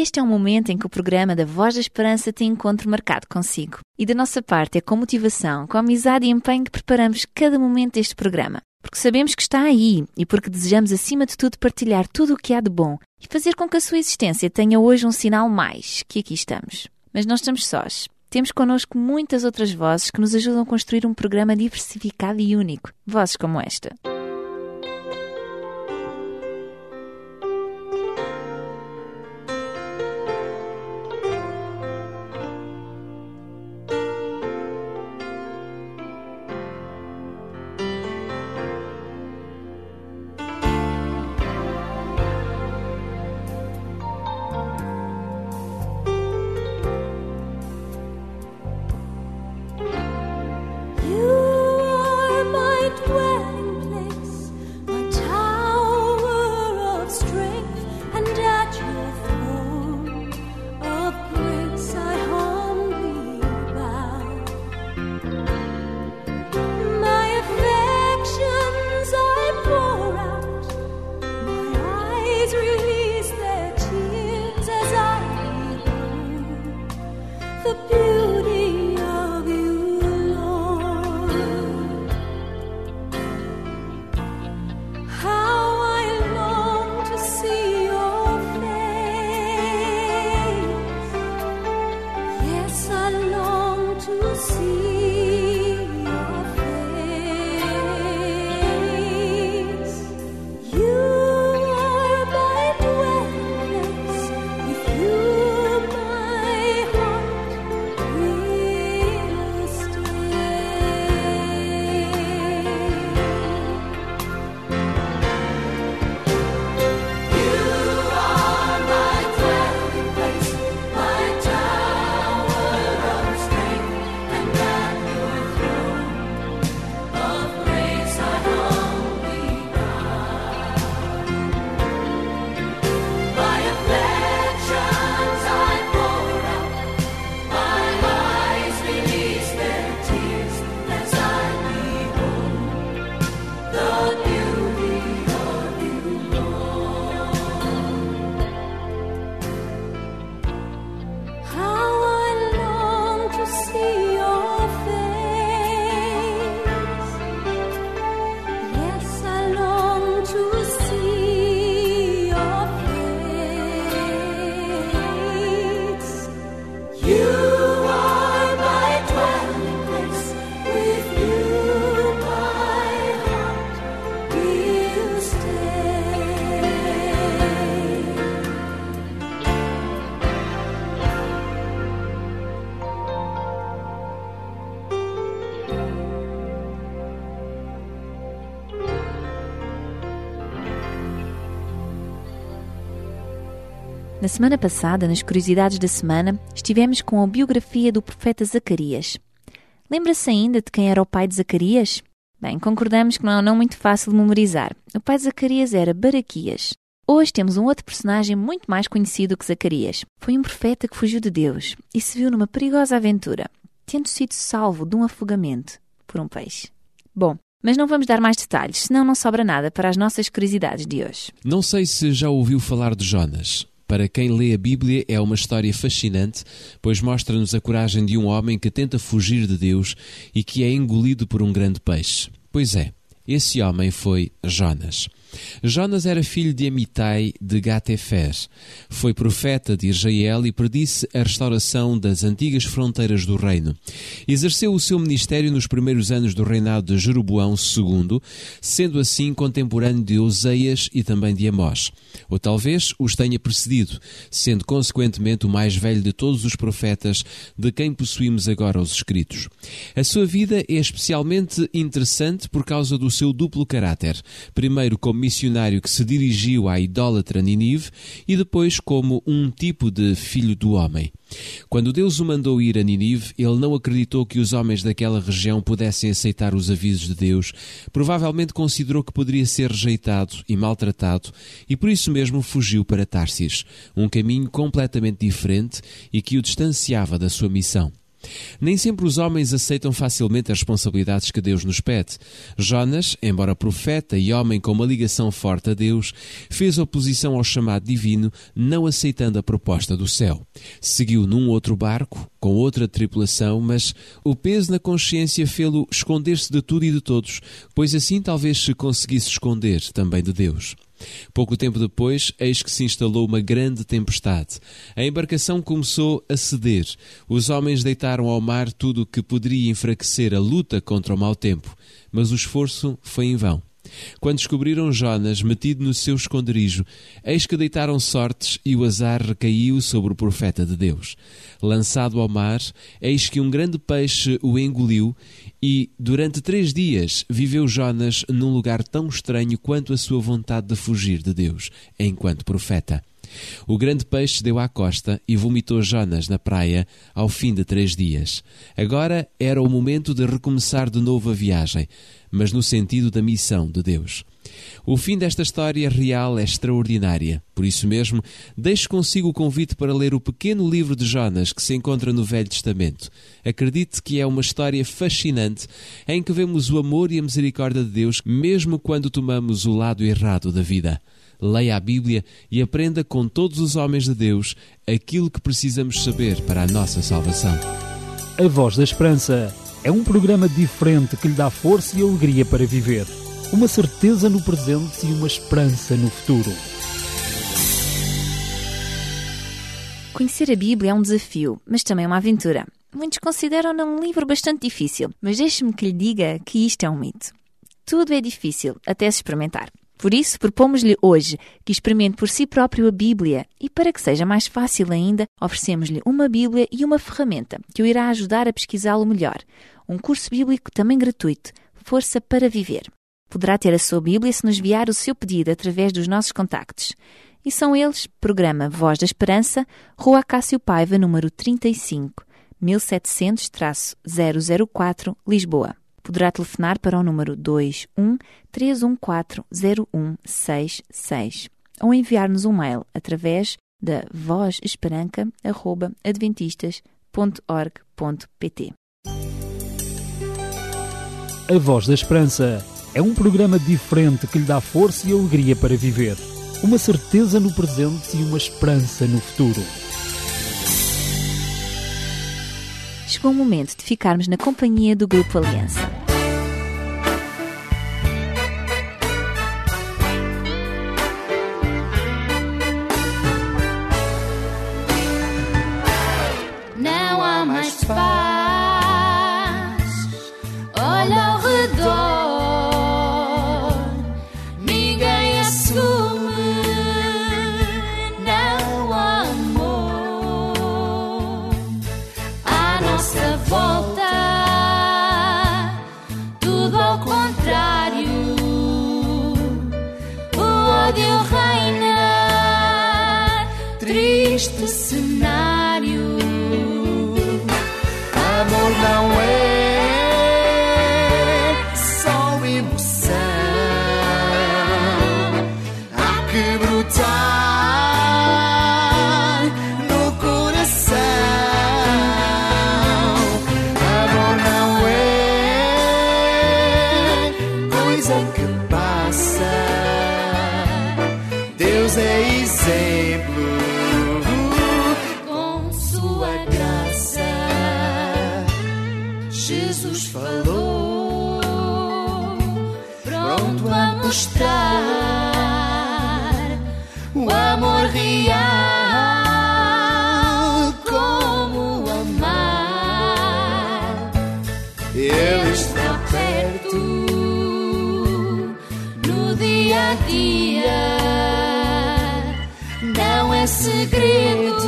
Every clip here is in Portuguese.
Este é um momento em que o programa da Voz da Esperança tem encontro marcado consigo. E da nossa parte é com motivação, com amizade e empenho que preparamos cada momento deste programa. Porque sabemos que está aí e porque desejamos, acima de tudo, partilhar tudo o que há de bom e fazer com que a sua existência tenha hoje um sinal mais que aqui estamos. Mas não estamos sós. Temos connosco muitas outras vozes que nos ajudam a construir um programa diversificado e único. Vozes como esta. Na semana passada, nas Curiosidades da Semana, estivemos com a biografia do profeta Zacarias. Lembra-se ainda de quem era o pai de Zacarias? Bem, concordamos que não é não muito fácil de memorizar. O pai de Zacarias era Baraquias. Hoje temos um outro personagem muito mais conhecido que Zacarias. Foi um profeta que fugiu de Deus e se viu numa perigosa aventura, tendo sido salvo de um afogamento por um peixe. Bom, mas não vamos dar mais detalhes, senão não sobra nada para as nossas curiosidades de hoje. Não sei se já ouviu falar de Jonas. Para quem lê a Bíblia, é uma história fascinante, pois mostra-nos a coragem de um homem que tenta fugir de Deus e que é engolido por um grande peixe. Pois é, esse homem foi Jonas. Jonas era filho de Amitai de Gatefer. Foi profeta de Israel e predisse a restauração das antigas fronteiras do reino. Exerceu o seu ministério nos primeiros anos do reinado de Jeroboão II, sendo assim contemporâneo de Oseias e também de Amós. Ou talvez os tenha precedido, sendo consequentemente o mais velho de todos os profetas de quem possuímos agora os escritos. A sua vida é especialmente interessante por causa do seu duplo caráter. Primeiro como missionário que se dirigiu à idólatra Ninive e depois como um tipo de filho do homem. Quando Deus o mandou ir a Ninive, ele não acreditou que os homens daquela região pudessem aceitar os avisos de Deus, provavelmente considerou que poderia ser rejeitado e maltratado e por isso mesmo fugiu para Tarsis, um caminho completamente diferente e que o distanciava da sua missão. Nem sempre os homens aceitam facilmente as responsabilidades que Deus nos pede. Jonas, embora profeta e homem com uma ligação forte a Deus, fez oposição ao chamado divino, não aceitando a proposta do céu. Seguiu num outro barco, com outra tripulação, mas o peso na consciência fê-lo esconder-se de tudo e de todos, pois assim talvez se conseguisse esconder também de Deus. Pouco tempo depois, eis que se instalou uma grande tempestade. A embarcação começou a ceder. Os homens deitaram ao mar tudo o que poderia enfraquecer a luta contra o mau tempo, mas o esforço foi em vão. Quando descobriram Jonas metido no seu esconderijo, eis que deitaram sortes e o azar recaiu sobre o profeta de Deus. Lançado ao mar, eis que um grande peixe o engoliu e, durante três dias, viveu Jonas num lugar tão estranho quanto a sua vontade de fugir de Deus, enquanto profeta. O grande peixe deu à costa e vomitou Jonas na praia ao fim de três dias. Agora era o momento de recomeçar de novo a viagem, mas no sentido da missão de Deus. O fim desta história real é extraordinária. Por isso mesmo, deixo consigo o convite para ler o pequeno livro de Jonas que se encontra no Velho Testamento. Acredite que é uma história fascinante em que vemos o amor e a misericórdia de Deus, mesmo quando tomamos o lado errado da vida. Leia a Bíblia e aprenda com todos os homens de Deus aquilo que precisamos saber para a nossa salvação. A Voz da Esperança é um programa diferente que lhe dá força e alegria para viver. Uma certeza no presente e uma esperança no futuro. Conhecer a Bíblia é um desafio, mas também uma aventura. Muitos consideram-na um livro bastante difícil, mas deixe-me que lhe diga que isto é um mito. Tudo é difícil, até se experimentar. Por isso, propomos-lhe hoje que experimente por si próprio a Bíblia e, para que seja mais fácil ainda, oferecemos-lhe uma Bíblia e uma ferramenta que o irá ajudar a pesquisá-lo melhor. Um curso bíblico também gratuito, Força para Viver. Poderá ter a sua Bíblia se nos enviar o seu pedido através dos nossos contactos. E são eles: Programa Voz da Esperança, Rua Cássio Paiva, número 35, 1700-004, Lisboa. Poderá telefonar para o número 21 314 0166 ou enviar-nos um mail através da vozesperanca.adventistas.org.pt. A Voz da Esperança é um programa diferente que lhe dá força e alegria para viver. Uma certeza no presente e uma esperança no futuro. Chegou o momento de ficarmos na companhia do Grupo Aliança. Pronto a mostrar o amor real. Como amar, Ele está perto no dia a dia. Não é segredo,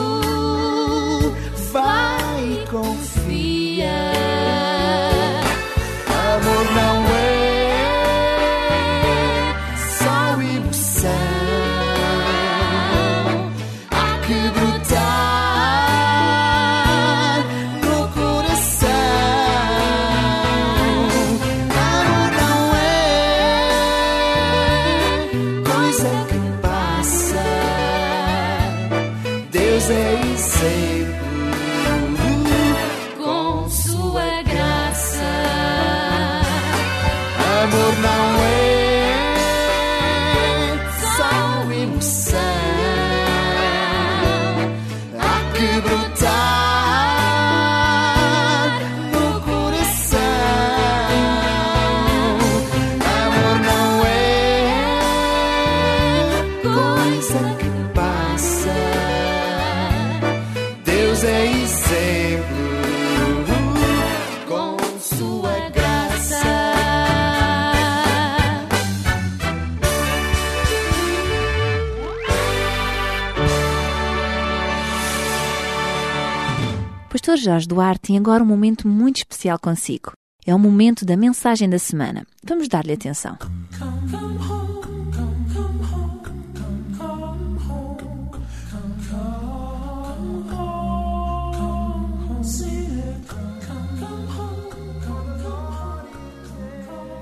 Amor não Pastor Jorge Duarte tem agora um momento muito especial consigo. É o momento da mensagem da semana. Vamos dar-lhe atenção.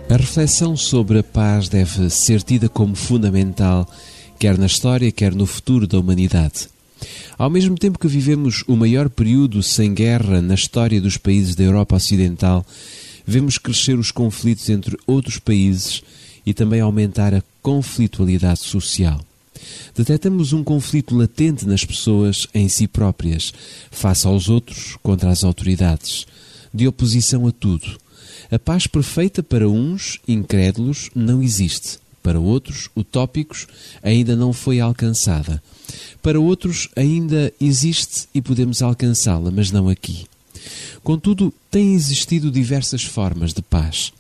A reflexão sobre a paz deve ser tida como fundamental, quer na história, quer no futuro da humanidade. Ao mesmo tempo que vivemos o maior período sem guerra na história dos países da Europa Ocidental, vemos crescer os conflitos entre outros países e também aumentar a conflitualidade social. Detectamos um conflito latente nas pessoas em si próprias, face aos outros, contra as autoridades, de oposição a tudo. A paz perfeita para uns, incrédulos, não existe. Para outros, utópicos, ainda não foi alcançada. Para outros, ainda existe e podemos alcançá-la, mas não aqui. Contudo, têm existido diversas formas de paz.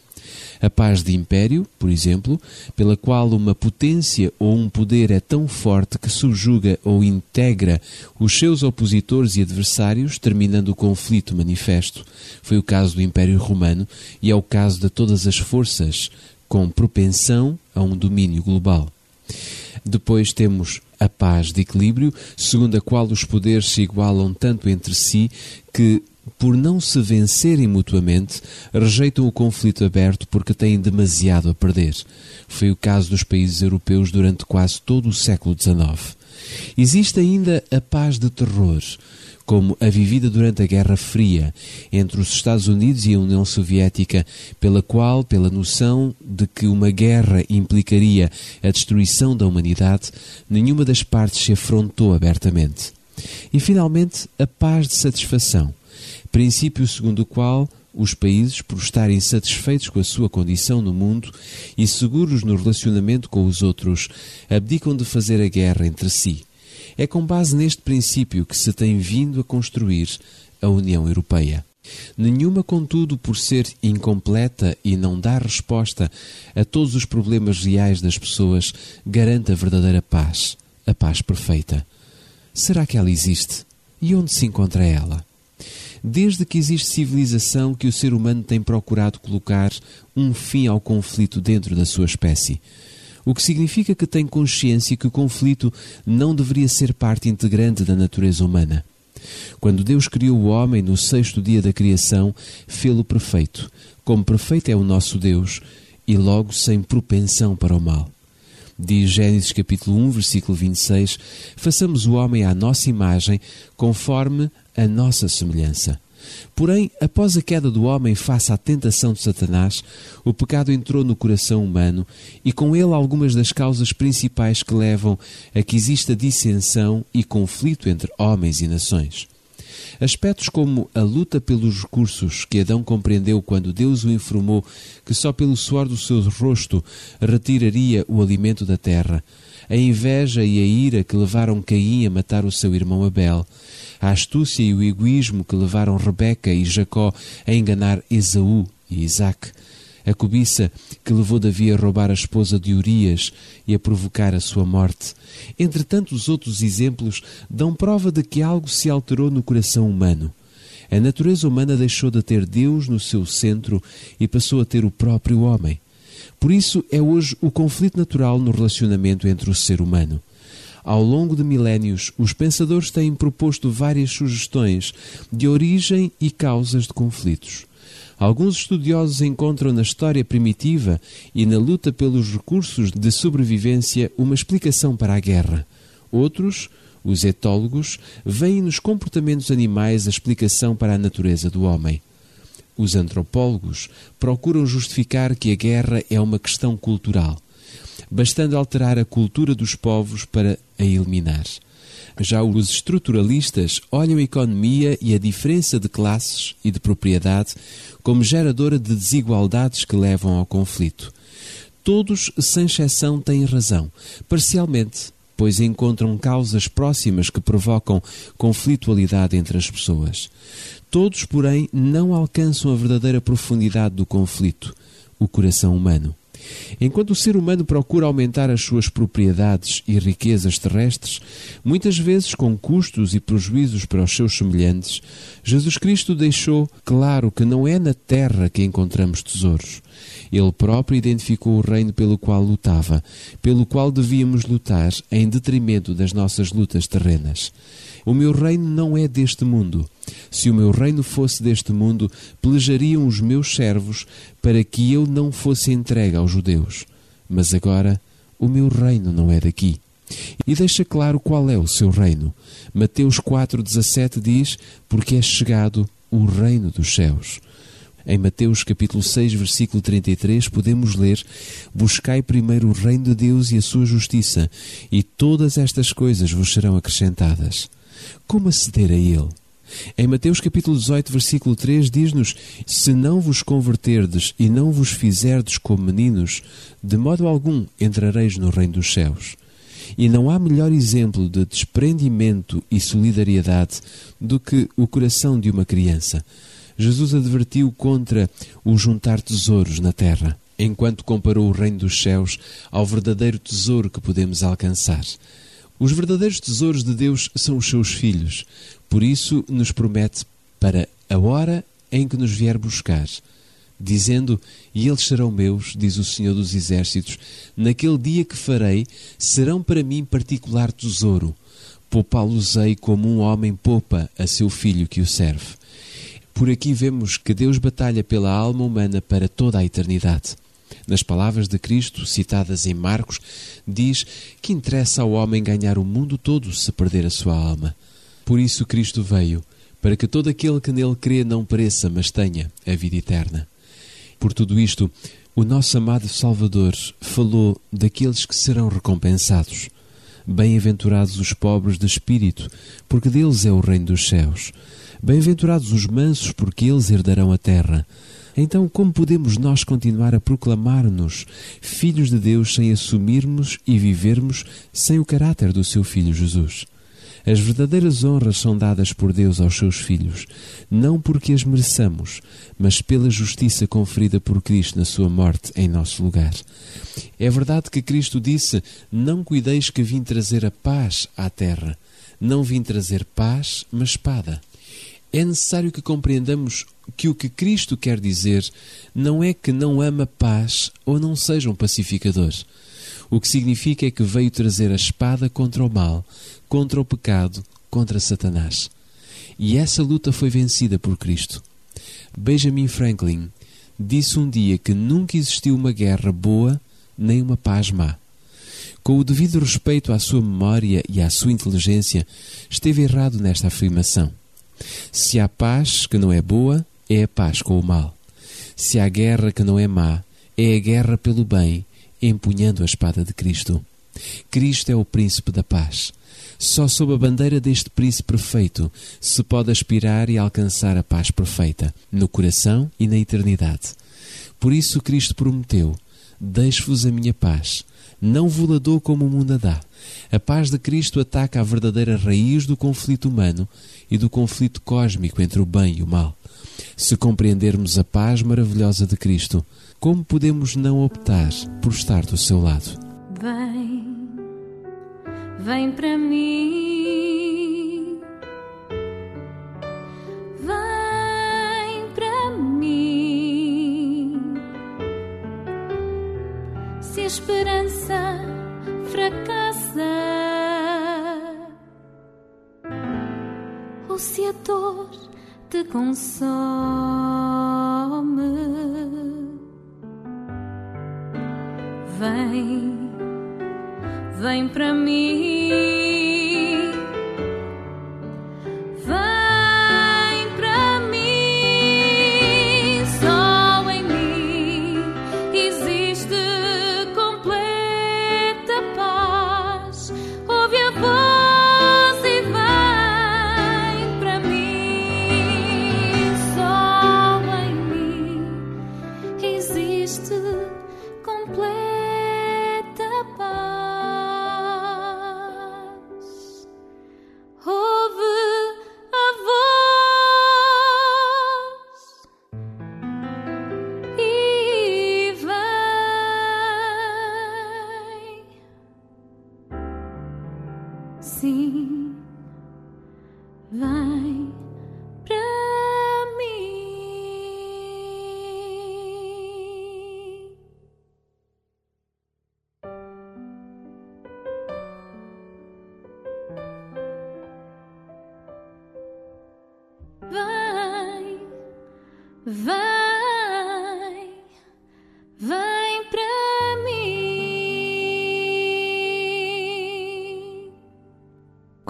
A paz de império, por exemplo, pela qual uma potência ou um poder é tão forte que subjuga ou integra os seus opositores e adversários, terminando o conflito manifesto. Foi o caso do Império Romano e é o caso de todas as forças com propensão a um domínio global. Depois temos a paz de equilíbrio, segundo a qual os poderes se igualam tanto entre si que, por não se vencerem mutuamente, rejeitam o conflito aberto porque têm demasiado a perder. Foi o caso dos países europeus durante quase todo o século XIX. Existe ainda a paz de terror, como a vivida durante a Guerra Fria entre os Estados Unidos e a União Soviética, pela qual, pela noção de que uma guerra implicaria a destruição da humanidade, nenhuma das partes se afrontou abertamente. E, finalmente, a paz de satisfação, princípio segundo o qual os países, por estarem satisfeitos com a sua condição no mundo e seguros no relacionamento com os outros, abdicam de fazer a guerra entre si. É com base neste princípio que se tem vindo a construir a União Europeia. Nenhuma, contudo, por ser incompleta e não dar resposta a todos os problemas reais das pessoas, garante a verdadeira paz, a paz perfeita. Será que ela existe? E onde se encontra ela? Desde que existe civilização que o ser humano tem procurado colocar um fim ao conflito dentro da sua espécie. O que significa que tem consciência que o conflito não deveria ser parte integrante da natureza humana. Quando Deus criou o homem no sexto dia da criação, fê-lo perfeito, como perfeito é o nosso Deus, e logo sem propensão para o mal. Diz Gênesis capítulo 1, versículo 26, façamos o homem à nossa imagem, conforme a nossa semelhança. Porém, após a queda do homem face à tentação de Satanás, o pecado entrou no coração humano e com ele algumas das causas principais que levam a que exista dissensão e conflito entre homens e nações. Aspectos como a luta pelos recursos que Adão compreendeu quando Deus o informou que só pelo suor do seu rosto retiraria o alimento da terra, a inveja e a ira que levaram Caim a matar o seu irmão Abel, a astúcia e o egoísmo que levaram Rebeca e Jacó a enganar Esaú e Isaac, a cobiça que levou Davi a roubar a esposa de Urias e a provocar a sua morte. Entre tantos outros exemplos, dão prova de que algo se alterou no coração humano. A natureza humana deixou de ter Deus no seu centro e passou a ter o próprio homem. Por isso é hoje o conflito natural no relacionamento entre o ser humano. Ao longo de milénios, os pensadores têm proposto várias sugestões de origem e causas de conflitos. Alguns estudiosos encontram na história primitiva e na luta pelos recursos de sobrevivência uma explicação para a guerra. Outros, os etólogos, veem nos comportamentos animais a explicação para a natureza do homem. Os antropólogos procuram justificar que a guerra é uma questão cultural, bastando alterar a cultura dos povos para a eliminar. Já os estruturalistas olham a economia e a diferença de classes e de propriedade como geradora de desigualdades que levam ao conflito. Todos, sem exceção, têm razão, parcialmente, pois encontram causas próximas que provocam conflitualidade entre as pessoas. Todos, porém, não alcançam a verdadeira profundidade do conflito, o coração humano. Enquanto o ser humano procura aumentar as suas propriedades e riquezas terrestres, muitas vezes com custos e prejuízos para os seus semelhantes, Jesus Cristo deixou claro que não é na terra que encontramos tesouros. Ele próprio identificou o reino pelo qual lutava, pelo qual devíamos lutar em detrimento das nossas lutas terrenas. O meu reino não é deste mundo. Se o meu reino fosse deste mundo, pelejariam os meus servos para que eu não fosse entregue aos judeus. Mas agora, o meu reino não é daqui. E deixa claro qual é o seu reino. Mateus 4,17 diz: Porque é chegado o reino dos céus. Em Mateus capítulo 6, versículo 33, podemos ler: Buscai primeiro o reino de Deus e a sua justiça, e todas estas coisas vos serão acrescentadas. Como aceder a Ele? Em Mateus capítulo 18, versículo 3, diz-nos: Se não vos converterdes e não vos fizerdes como meninos, de modo algum entrareis no reino dos céus. E não há melhor exemplo de desprendimento e solidariedade do que o coração de uma criança. Jesus advertiu contra o juntar tesouros na terra, enquanto comparou o reino dos céus ao verdadeiro tesouro que podemos alcançar. Os verdadeiros tesouros de Deus são os seus filhos. Por isso, nos promete para a hora em que nos vier buscar, dizendo: E eles serão meus, diz o Senhor dos Exércitos, naquele dia que farei, serão para mim particular tesouro. Poupá-los-ei como um homem poupa a seu filho que o serve. Por aqui vemos que Deus batalha pela alma humana para toda a eternidade. Nas palavras de Cristo, citadas em Marcos, diz que interessa ao homem ganhar o mundo todo se perder a sua alma. Por isso Cristo veio, para que todo aquele que nele crê não pereça, mas tenha a vida eterna. Por tudo isto, o nosso amado Salvador falou daqueles que serão recompensados. Bem-aventurados os pobres de espírito, porque deles é o reino dos céus. Bem-aventurados os mansos, porque eles herdarão a terra. Então, como podemos nós continuar a proclamar-nos filhos de Deus sem assumirmos e vivermos sem o caráter do seu Filho Jesus? As verdadeiras honras são dadas por Deus aos seus filhos, não porque as mereçamos, mas pela justiça conferida por Cristo na sua morte em nosso lugar. É verdade que Cristo disse: Não cuideis que vim trazer a paz à terra. Não vim trazer paz, mas espada. É necessário que compreendamos que o que Cristo quer dizer não é que não ama paz ou não seja um pacificador. O que significa é que veio trazer a espada contra o mal, contra o pecado, contra Satanás. E essa luta foi vencida por Cristo. Benjamin Franklin disse um dia que nunca existiu uma guerra boa nem uma paz má. Com o devido respeito à sua memória e à sua inteligência, esteve errado nesta afirmação. Se há paz que não é boa, é a paz com o mal. Se há guerra que não é má, é a guerra pelo bem, empunhando a espada de Cristo. Cristo é o príncipe da paz. Só sob a bandeira deste príncipe perfeito se pode aspirar e alcançar a paz perfeita, no coração e na eternidade. Por isso Cristo prometeu: Deixo-vos a minha paz. Não vos la dou como o mundo a dá. A paz de Cristo ataca a verdadeira raiz do conflito humano e do conflito cósmico entre o bem e o mal. Se compreendermos a paz maravilhosa de Cristo, como podemos não optar por estar do seu lado? Vem, vem para mim. Vem para mim. Se a esperança fracassa, ou se a dor te consome.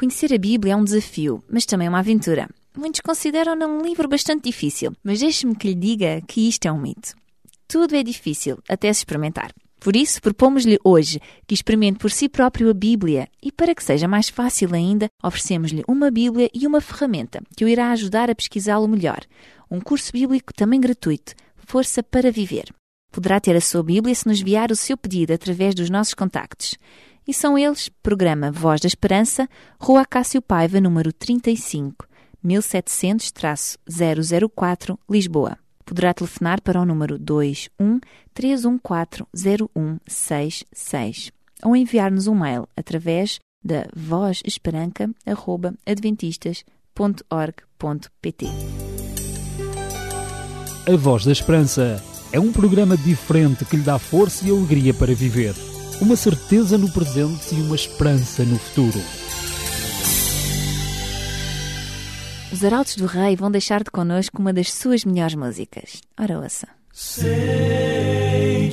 Conhecer a Bíblia é um desafio, mas também uma aventura. Muitos consideram-na um livro bastante difícil, mas deixe-me que lhe diga que isto é um mito. Tudo é difícil até se experimentar. Por isso, propomos-lhe hoje que experimente por si próprio a Bíblia e, para que seja mais fácil ainda, oferecemos-lhe uma Bíblia e uma ferramenta que o irá ajudar a pesquisá-lo melhor. Um curso bíblico também gratuito, Força para Viver. Poderá ter a sua Bíblia se nos enviar o seu pedido através dos nossos contactos. E são eles: Programa Voz da Esperança, Rua Cássio Paiva, número 35, 1700-004, Lisboa poderá telefonar para o número 21 3140166 ou enviar-nos um mail através da vozesperanca.adventistas.org.pt A Voz da Esperança é um programa diferente que lhe dá força e alegria para viver. Uma certeza no presente e uma esperança no futuro. Os Arautos do Rei vão deixar de connosco uma das suas melhores músicas. Ora, ouça. Sei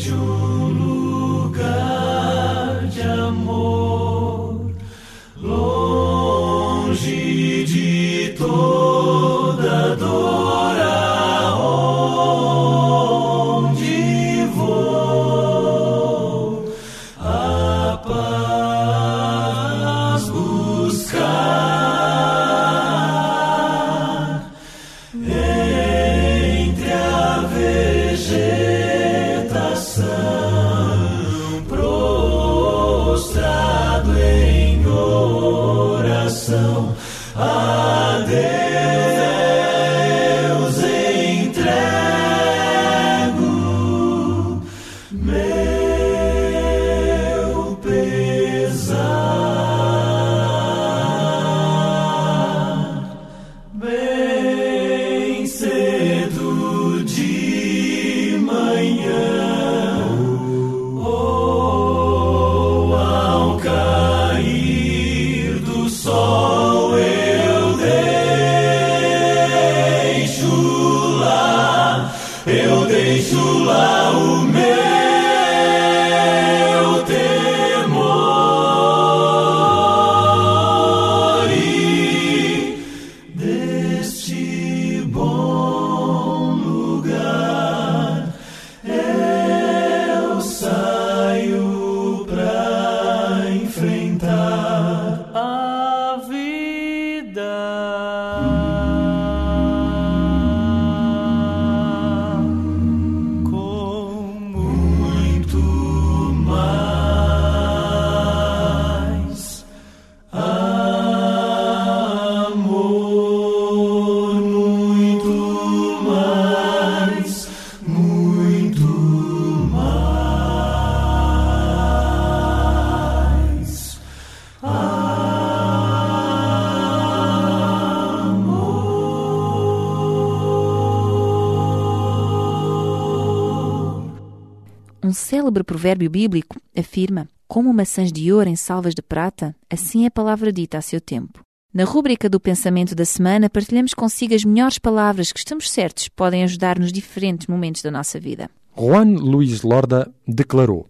célebre provérbio bíblico afirma: Como maçãs de ouro em salvas de prata, assim é a palavra dita a seu tempo. Na rúbrica do Pensamento da Semana, partilhamos consigo as melhores palavras que estamos certos podem ajudar nos diferentes momentos da nossa vida. Juan Luís Lorda declarou: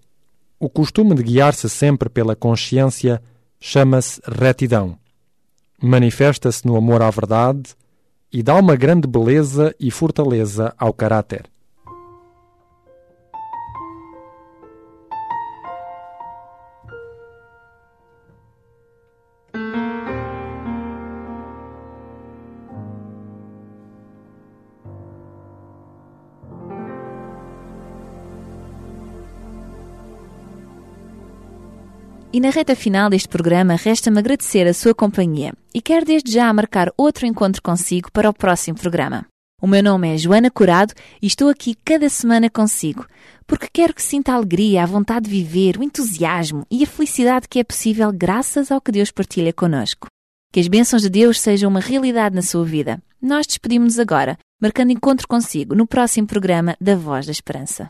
O costume de guiar-se sempre pela consciência chama-se retidão. Manifesta-se no amor à verdade e dá uma grande beleza e fortaleza ao caráter. E na reta final deste programa, resta-me agradecer a sua companhia e quero desde já marcar outro encontro consigo para o próximo programa. O meu nome é Joana Curado e estou aqui cada semana consigo, porque quero que sinta a alegria, a vontade de viver, o entusiasmo e a felicidade que é possível graças ao que Deus partilha conosco. Que as bênçãos de Deus sejam uma realidade na sua vida. Nós despedimos-nos agora, marcando encontro consigo no próximo programa da Voz da Esperança.